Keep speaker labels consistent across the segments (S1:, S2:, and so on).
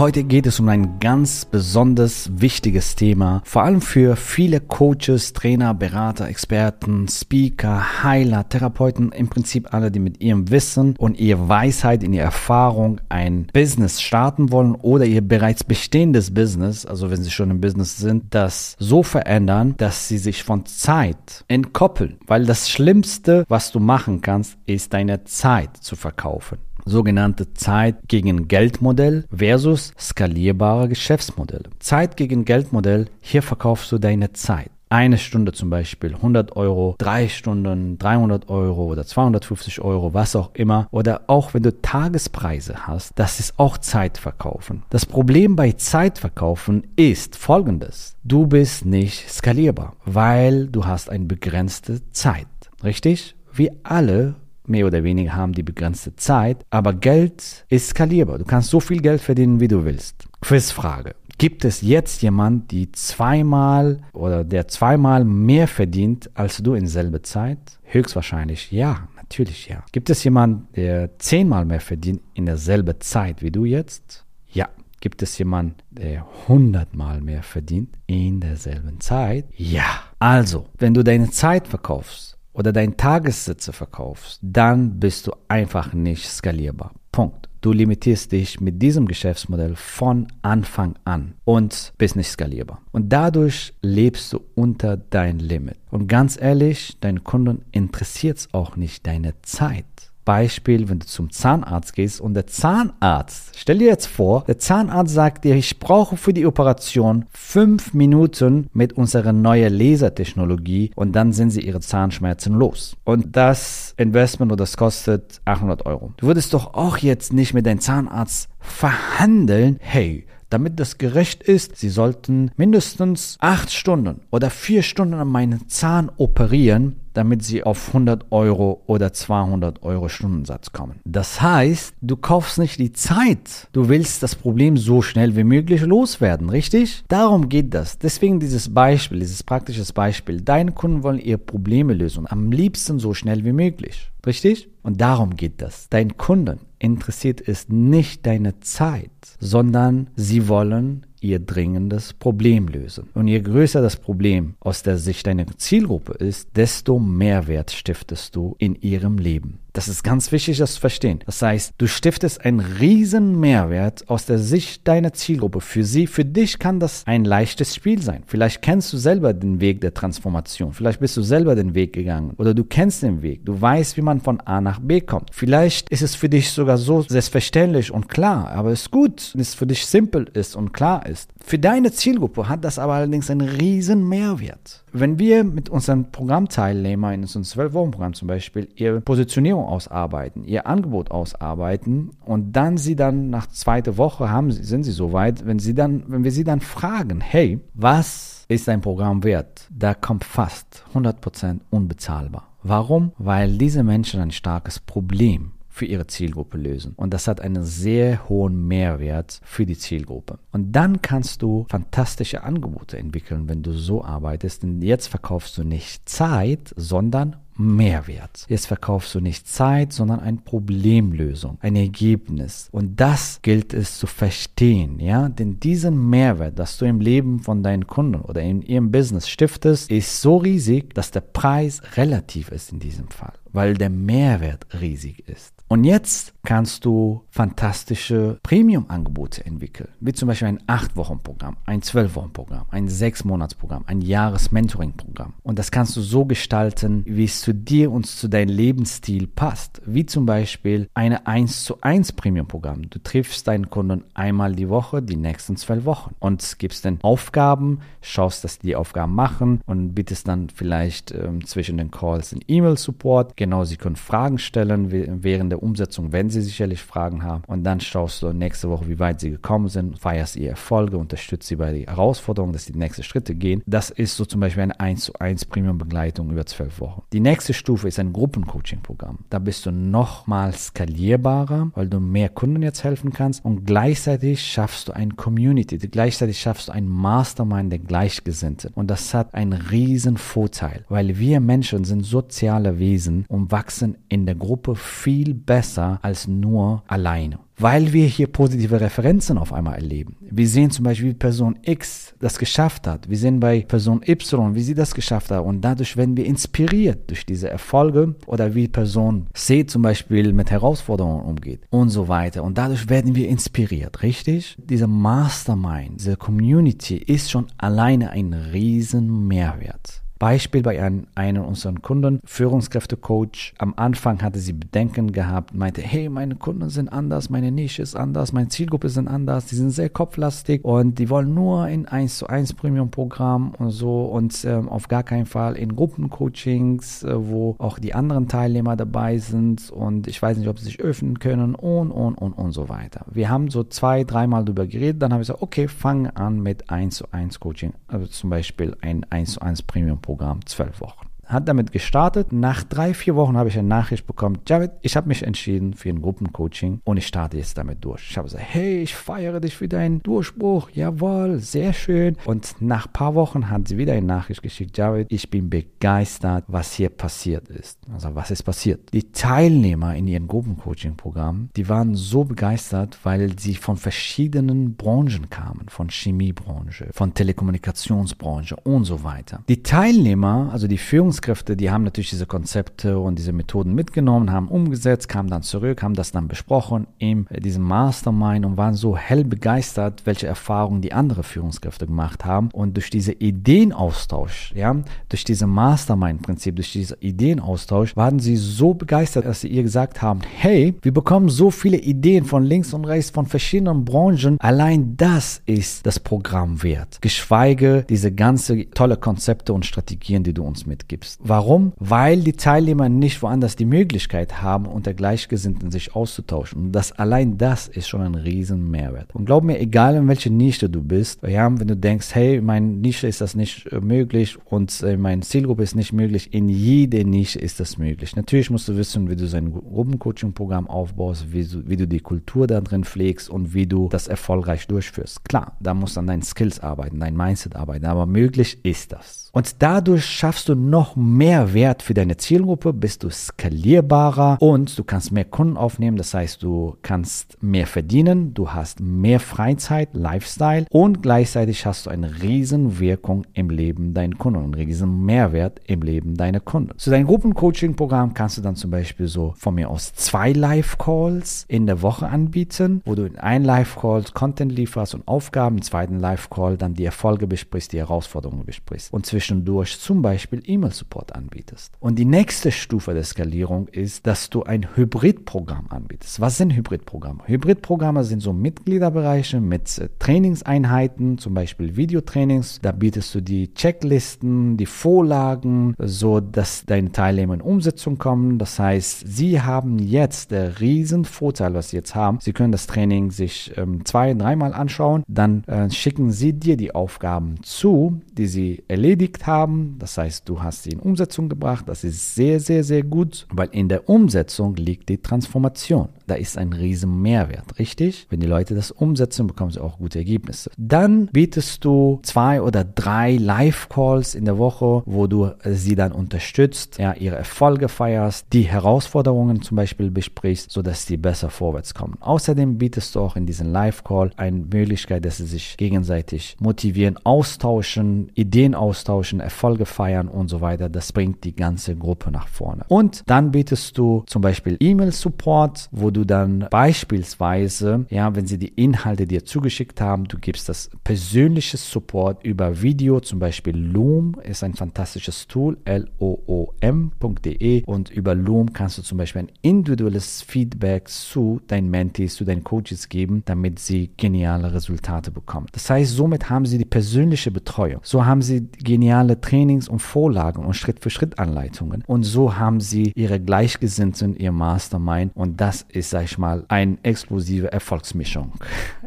S1: Heute geht es um ein ganz besonders wichtiges Thema, vor allem für viele Coaches, Trainer, Berater, Experten, Speaker, Heiler, Therapeuten, im Prinzip alle, die mit ihrem Wissen und ihrer Weisheit, in ihrer Erfahrung ein Business starten wollen oder ihr bereits bestehendes Business, also wenn sie schon im Business sind, das so verändern, dass sie sich von Zeit entkoppeln, weil das Schlimmste, was du machen kannst, ist deine Zeit zu verkaufen sogenannte Zeit gegen Geldmodell versus skalierbare Geschäftsmodelle. Zeit gegen Geldmodell, hier verkaufst du deine Zeit. Eine Stunde zum Beispiel 100 Euro, drei Stunden 300 Euro oder 250 Euro, was auch immer. Oder auch wenn du Tagespreise hast, das ist auch Zeitverkaufen. Das Problem bei Zeitverkaufen ist folgendes. Du bist nicht skalierbar, weil du hast eine begrenzte Zeit. Richtig? Wir alle mehr oder weniger haben die begrenzte Zeit, aber Geld ist skalierbar. Du kannst so viel Geld verdienen, wie du willst. Quizfrage. Gibt es jetzt jemand, die zweimal oder der zweimal mehr verdient als du in selbe Zeit? Höchstwahrscheinlich ja, natürlich ja. Gibt es jemand, der zehnmal mehr verdient in derselbe Zeit wie du jetzt? Ja. Gibt es jemand, der hundertmal mehr verdient in derselben Zeit? Ja. Also, wenn du deine Zeit verkaufst, oder deinen Tagessitze verkaufst, dann bist du einfach nicht skalierbar. Punkt. Du limitierst dich mit diesem Geschäftsmodell von Anfang an und bist nicht skalierbar. Und dadurch lebst du unter dein Limit. Und ganz ehrlich, deinen Kunden interessiert es auch nicht deine Zeit. Beispiel, wenn du zum Zahnarzt gehst und der Zahnarzt, stell dir jetzt vor, der Zahnarzt sagt dir, ich brauche für die Operation fünf Minuten mit unserer neuen Lasertechnologie und dann sind sie ihre Zahnschmerzen los. Und das Investment oder das kostet 800 Euro. Du würdest doch auch jetzt nicht mit deinem Zahnarzt verhandeln, hey, damit das gerecht ist, Sie sollten mindestens acht Stunden oder vier Stunden an meinen Zahn operieren, damit sie auf 100 Euro oder 200 Euro Stundensatz kommen. Das heißt, du kaufst nicht die Zeit. Du willst das Problem so schnell wie möglich loswerden, richtig? Darum geht das. Deswegen dieses Beispiel, dieses praktische Beispiel. Deine Kunden wollen ihre Probleme lösen. Am liebsten so schnell wie möglich. Richtig? Und darum geht das. Dein Kunden interessiert es nicht deine Zeit, sondern sie wollen ihr dringendes Problem lösen. Und je größer das Problem aus der Sicht deiner Zielgruppe ist, desto mehr Wert stiftest du in ihrem Leben. Das ist ganz wichtig, das zu verstehen. Das heißt, du stiftest einen riesen Mehrwert aus der Sicht deiner Zielgruppe. Für sie, für dich kann das ein leichtes Spiel sein. Vielleicht kennst du selber den Weg der Transformation. Vielleicht bist du selber den Weg gegangen. Oder du kennst den Weg. Du weißt, wie man von A nach B kommt. Vielleicht ist es für dich sogar so selbstverständlich und klar. Aber es ist gut, wenn es für dich simpel ist und klar ist. Für deine Zielgruppe hat das aber allerdings einen riesen Mehrwert. Wenn wir mit unseren Programmteilnehmern in unserem 12-Wochen-Programm zum Beispiel ihre Positionierung ausarbeiten, ihr Angebot ausarbeiten und dann sie dann nach zweiter Woche haben, sind sie soweit, wenn sie dann, wenn wir sie dann fragen, hey, was ist dein Programm wert? Da kommt fast 100% unbezahlbar. Warum? Weil diese Menschen ein starkes Problem für ihre Zielgruppe lösen. Und das hat einen sehr hohen Mehrwert für die Zielgruppe. Und dann kannst du fantastische Angebote entwickeln, wenn du so arbeitest. Denn jetzt verkaufst du nicht Zeit, sondern Mehrwert. Jetzt verkaufst du nicht Zeit, sondern eine Problemlösung, ein Ergebnis. Und das gilt es zu verstehen, ja? Denn diesen Mehrwert, das du im Leben von deinen Kunden oder in ihrem Business stiftest, ist so riesig, dass der Preis relativ ist in diesem Fall. weil der Mehrwert riesig ist. Und jetzt kannst du fantastische Premium-Angebote entwickeln, wie zum Beispiel ein 8-Wochen-Programm, ein 12-Wochen-Programm, ein 6-Monats-Programm, ein Jahres-Mentoring-Programm. Und das kannst du so gestalten, wie es zu dir und zu deinem Lebensstil passt, wie zum Beispiel eine 1 zu 1 Premium-Programm. Du triffst deinen Kunden einmal die Woche, die nächsten 12 Wochen und gibst den Aufgaben, schaust, dass die Aufgaben machen und bietest dann vielleicht ähm, zwischen den Calls einen E-Mail-Support. Genau, sie können Fragen stellen während der Umsetzung, wenn Sie sicherlich Fragen haben. Und dann schaust du nächste Woche, wie weit Sie gekommen sind, feierst Ihre Erfolge, unterstützt Sie bei den Herausforderungen, dass die nächsten Schritte gehen. Das ist so zum Beispiel eine 1 zu 1 Premium-Begleitung über zwölf Wochen. Die nächste Stufe ist ein Gruppencoaching-Programm. Da bist du nochmal skalierbarer, weil du mehr Kunden jetzt helfen kannst und gleichzeitig schaffst du ein Community. Gleichzeitig schaffst du ein Mastermind der Gleichgesinnten. Und das hat einen riesen Vorteil, weil wir Menschen sind soziale Wesen und wachsen in der Gruppe viel besser als nur alleine weil wir hier positive Referenzen auf einmal erleben. Wir sehen zum Beispiel, wie Person X das geschafft hat. Wir sehen bei Person Y, wie sie das geschafft hat. Und dadurch werden wir inspiriert durch diese Erfolge oder wie Person C zum Beispiel mit Herausforderungen umgeht und so weiter. Und dadurch werden wir inspiriert, richtig? Diese Mastermind, diese Community ist schon alleine ein riesen Mehrwert. Beispiel bei einem, einem unserer Kunden, Führungskräftecoach. Am Anfang hatte sie Bedenken gehabt, meinte, hey, meine Kunden sind anders, meine Nische ist anders, meine Zielgruppe sind anders, die sind sehr kopflastig und die wollen nur in 1 zu 1 Premium-Programm und so und ähm, auf gar keinen Fall in Gruppencoachings, äh, wo auch die anderen Teilnehmer dabei sind und ich weiß nicht, ob sie sich öffnen können und, und, und, und so weiter. Wir haben so zwei, dreimal darüber geredet, dann habe ich gesagt, okay, fange an mit 1 zu 1 Coaching, also zum Beispiel ein 1 zu 1 Premium-Programm. Programm zwölf Wochen hat damit gestartet. Nach drei, vier Wochen habe ich eine Nachricht bekommen, Javid, ich habe mich entschieden für ein Gruppencoaching und ich starte jetzt damit durch. Ich habe gesagt, hey, ich feiere dich für deinen Durchbruch. Jawohl, sehr schön. Und nach ein paar Wochen hat sie wieder eine Nachricht geschickt, Javid, ich bin begeistert, was hier passiert ist. Also was ist passiert? Die Teilnehmer in ihrem Gruppencoaching-Programm, die waren so begeistert, weil sie von verschiedenen Branchen kamen, von Chemiebranche, von Telekommunikationsbranche und so weiter. Die Teilnehmer, also die Führungs Führungskräfte, die haben natürlich diese Konzepte und diese Methoden mitgenommen, haben umgesetzt, kamen dann zurück, haben das dann besprochen in diesem Mastermind und waren so hell begeistert, welche Erfahrungen die andere Führungskräfte gemacht haben. Und durch diese Ideenaustausch, ja, durch diese Mastermind-Prinzip, durch diesen Ideenaustausch, waren sie so begeistert, dass sie ihr gesagt haben, hey, wir bekommen so viele Ideen von links und rechts, von verschiedenen Branchen. Allein das ist das Programm wert. Geschweige diese ganze tolle Konzepte und Strategien, die du uns mitgibst gibst. Warum? Weil die Teilnehmer nicht woanders die Möglichkeit haben, unter Gleichgesinnten sich auszutauschen. Und das allein das ist schon ein riesen Mehrwert. Und glaub mir, egal in welche Nische du bist, ja, wenn du denkst, hey, meine Nische ist das nicht äh, möglich und äh, meine Zielgruppe ist nicht möglich, in jeder Nische ist das möglich. Natürlich musst du wissen, wie du sein Gruppencoaching-Programm aufbaust, wie du, wie du die Kultur da drin pflegst und wie du das erfolgreich durchführst. Klar, da musst du an deinen Skills arbeiten, dein Mindset arbeiten, aber möglich ist das. Und dadurch schaffst du noch mehr Wert für deine Zielgruppe, bist du skalierbarer und du kannst mehr Kunden aufnehmen. Das heißt, du kannst mehr verdienen, du hast mehr Freizeit, Lifestyle und gleichzeitig hast du eine riesen Wirkung im Leben deiner Kunden, einen riesen Mehrwert im Leben deiner Kunden. Zu deinem Gruppencoaching-Programm kannst du dann zum Beispiel so von mir aus zwei Live-Calls in der Woche anbieten, wo du in einem Live-Call Content lieferst und Aufgaben, im zweiten Live-Call dann die Erfolge besprichst, die Herausforderungen besprichst. Und zwischen zwischendurch zum Beispiel E-Mail-Support anbietest. Und die nächste Stufe der Skalierung ist, dass du ein Hybridprogramm anbietest. Was sind Hybridprogramme? Hybridprogramme sind so Mitgliederbereiche mit äh, Trainingseinheiten, zum Beispiel Videotrainings. Da bietest du die Checklisten, die Vorlagen, so dass deine Teilnehmer in Umsetzung kommen. Das heißt, sie haben jetzt der riesen Vorteil, was sie jetzt haben. Sie können das Training sich ähm, zwei, dreimal anschauen. Dann äh, schicken sie dir die Aufgaben zu, die sie erledigt haben. Das heißt, du hast sie in Umsetzung gebracht. Das ist sehr, sehr, sehr gut, weil in der Umsetzung liegt die Transformation. Da ist ein riesen Mehrwert, richtig? Wenn die Leute das umsetzen, bekommen sie auch gute Ergebnisse. Dann bietest du zwei oder drei Live-Calls in der Woche, wo du sie dann unterstützt, ja, ihre Erfolge feierst, die Herausforderungen zum Beispiel besprichst, sodass sie besser vorwärts kommen. Außerdem bietest du auch in diesem Live-Call eine Möglichkeit, dass sie sich gegenseitig motivieren, austauschen, Ideen austauschen, austauschen, Erfolge feiern und so weiter. Weiter. Das bringt die ganze Gruppe nach vorne. Und dann bietest du zum Beispiel E-Mail-Support, wo du dann beispielsweise, ja, wenn sie die Inhalte dir zugeschickt haben, du gibst das persönliche Support über Video, zum Beispiel Loom ist ein fantastisches Tool, L-O-O-M.de und über Loom kannst du zum Beispiel ein individuelles Feedback zu deinen Mentees, zu deinen Coaches geben, damit sie geniale Resultate bekommen. Das heißt, somit haben sie die persönliche Betreuung. So haben sie geniale Trainings und Vorlagen und Schritt-für-Schritt-Anleitungen. Und so haben sie ihre Gleichgesinnten, ihr Mastermind. Und das ist, sag ich mal, eine explosive Erfolgsmischung.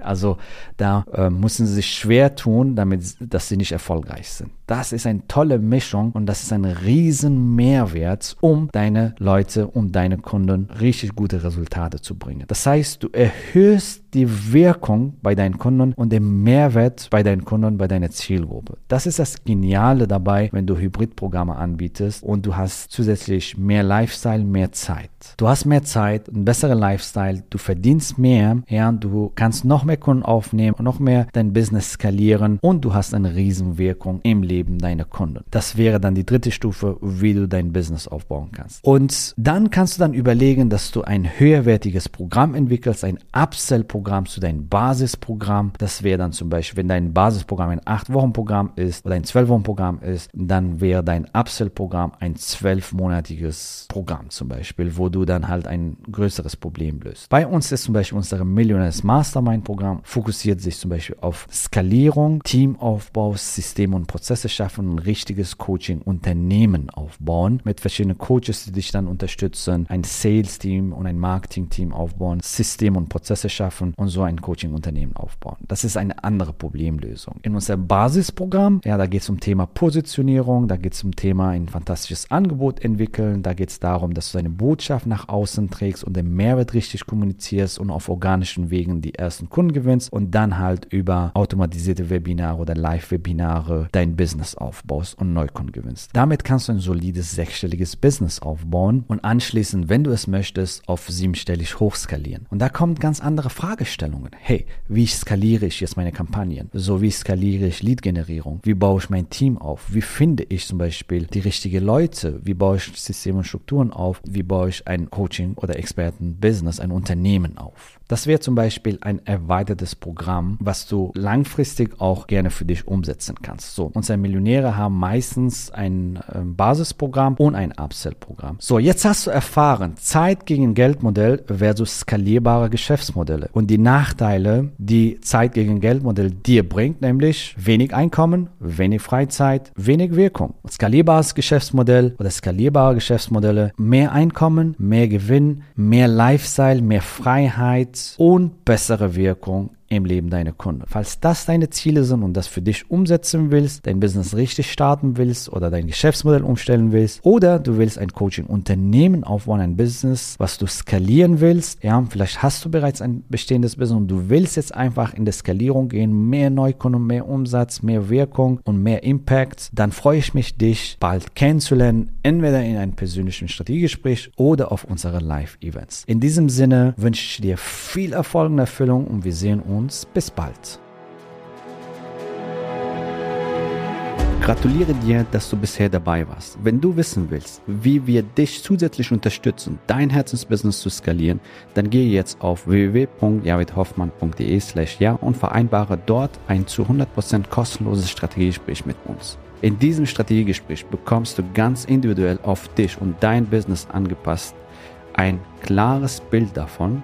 S1: Also da äh, müssen sie sich schwer tun, damit, dass sie nicht erfolgreich sind. Das ist eine tolle Mischung und das ist ein riesen Mehrwert, um deine Leute, um deine Kunden richtig gute Resultate zu bringen. Das heißt, du erhöhst die Wirkung bei deinen Kunden und den Mehrwert bei deinen Kunden, bei deiner Zielgruppe. Das ist das Geniale dabei, wenn du Hybridprogramme anbietest und du hast zusätzlich mehr Lifestyle, mehr Zeit. Du hast mehr Zeit, einen besseren Lifestyle, du verdienst mehr, ja, du kannst noch mehr Kunden aufnehmen und noch mehr dein Business skalieren und du hast eine Riesenwirkung im Leben deiner Kunden. Das wäre dann die dritte Stufe, wie du dein Business aufbauen kannst. Und dann kannst du dann überlegen, dass du ein höherwertiges Programm entwickelst, ein Upsell-Programm Programm zu deinem Basisprogramm. Das wäre dann zum Beispiel, wenn dein Basisprogramm ein 8-Wochen-Programm ist oder ein 12-Wochen-Programm ist, dann wäre dein Upsell-Programm ein 12-monatiges Programm zum Beispiel, wo du dann halt ein größeres Problem löst. Bei uns ist zum Beispiel unser Millionaires Mastermind-Programm fokussiert sich zum Beispiel auf Skalierung, Teamaufbau, Systeme und Prozesse schaffen, ein richtiges Coaching-Unternehmen aufbauen mit verschiedenen Coaches, die dich dann unterstützen, ein Sales-Team und ein Marketing-Team aufbauen, Systeme und Prozesse schaffen und so ein Coaching-Unternehmen aufbauen. Das ist eine andere Problemlösung. In unserem Basisprogramm, ja, da geht es um Thema Positionierung, da geht es um Thema ein fantastisches Angebot entwickeln, da geht es darum, dass du deine Botschaft nach außen trägst und den Mehrwert richtig kommunizierst und auf organischen Wegen die ersten Kunden gewinnst und dann halt über automatisierte Webinare oder Live-Webinare dein Business aufbaust und Neukunden gewinnst. Damit kannst du ein solides sechsstelliges Business aufbauen und anschließend, wenn du es möchtest, auf siebenstellig hochskalieren. Und da kommen ganz andere Fragestellungen. Hey, wie skaliere ich jetzt meine Kampagnen? So, wie skaliere ich Lead-Generierung? Wie baue ich mein Team auf? Wie finde ich zum Beispiel die richtigen Leute? Wie baue ich Systeme und Strukturen auf? Wie baue ich ein Coaching- oder Experten-Business, ein Unternehmen auf? Das wäre zum Beispiel ein erweitertes Programm, was du langfristig auch gerne für dich umsetzen kannst. So, unsere Millionäre haben meistens ein äh, Basisprogramm und ein Upsell-Programm. So, jetzt hast du erfahren, Zeit gegen Geldmodell versus skalierbare Geschäftsmodelle und die Nachteile, die Zeit gegen Geldmodell dir bringt, nämlich wenig Einkommen, wenig Freizeit, wenig Wirkung. Skalierbares Geschäftsmodell oder skalierbare Geschäftsmodelle, mehr Einkommen, mehr Gewinn, mehr Lifestyle, mehr Freiheit, und bessere Wirkung im Leben deiner Kunden. Falls das deine Ziele sind und das für dich umsetzen willst, dein Business richtig starten willst oder dein Geschäftsmodell umstellen willst oder du willst ein Coaching-Unternehmen aufbauen, ein Business, was du skalieren willst, ja, vielleicht hast du bereits ein bestehendes Business und du willst jetzt einfach in der Skalierung gehen, mehr Neukunden, mehr Umsatz, mehr Wirkung und mehr Impact, dann freue ich mich, dich bald kennenzulernen, entweder in einem persönlichen Strategiegespräch oder auf unseren Live-Events. In diesem Sinne wünsche ich dir viel Erfolg und Erfüllung und wir sehen uns uns. Bis bald. Gratuliere dir, dass du bisher dabei warst. Wenn du wissen willst, wie wir dich zusätzlich unterstützen, dein Herzensbusiness zu skalieren, dann gehe jetzt auf www.javidhoffmann.de slash ja und vereinbare dort ein zu 100% kostenloses Strategiegespräch mit uns. In diesem Strategiegespräch bekommst du ganz individuell auf dich und dein Business angepasst ein klares Bild davon,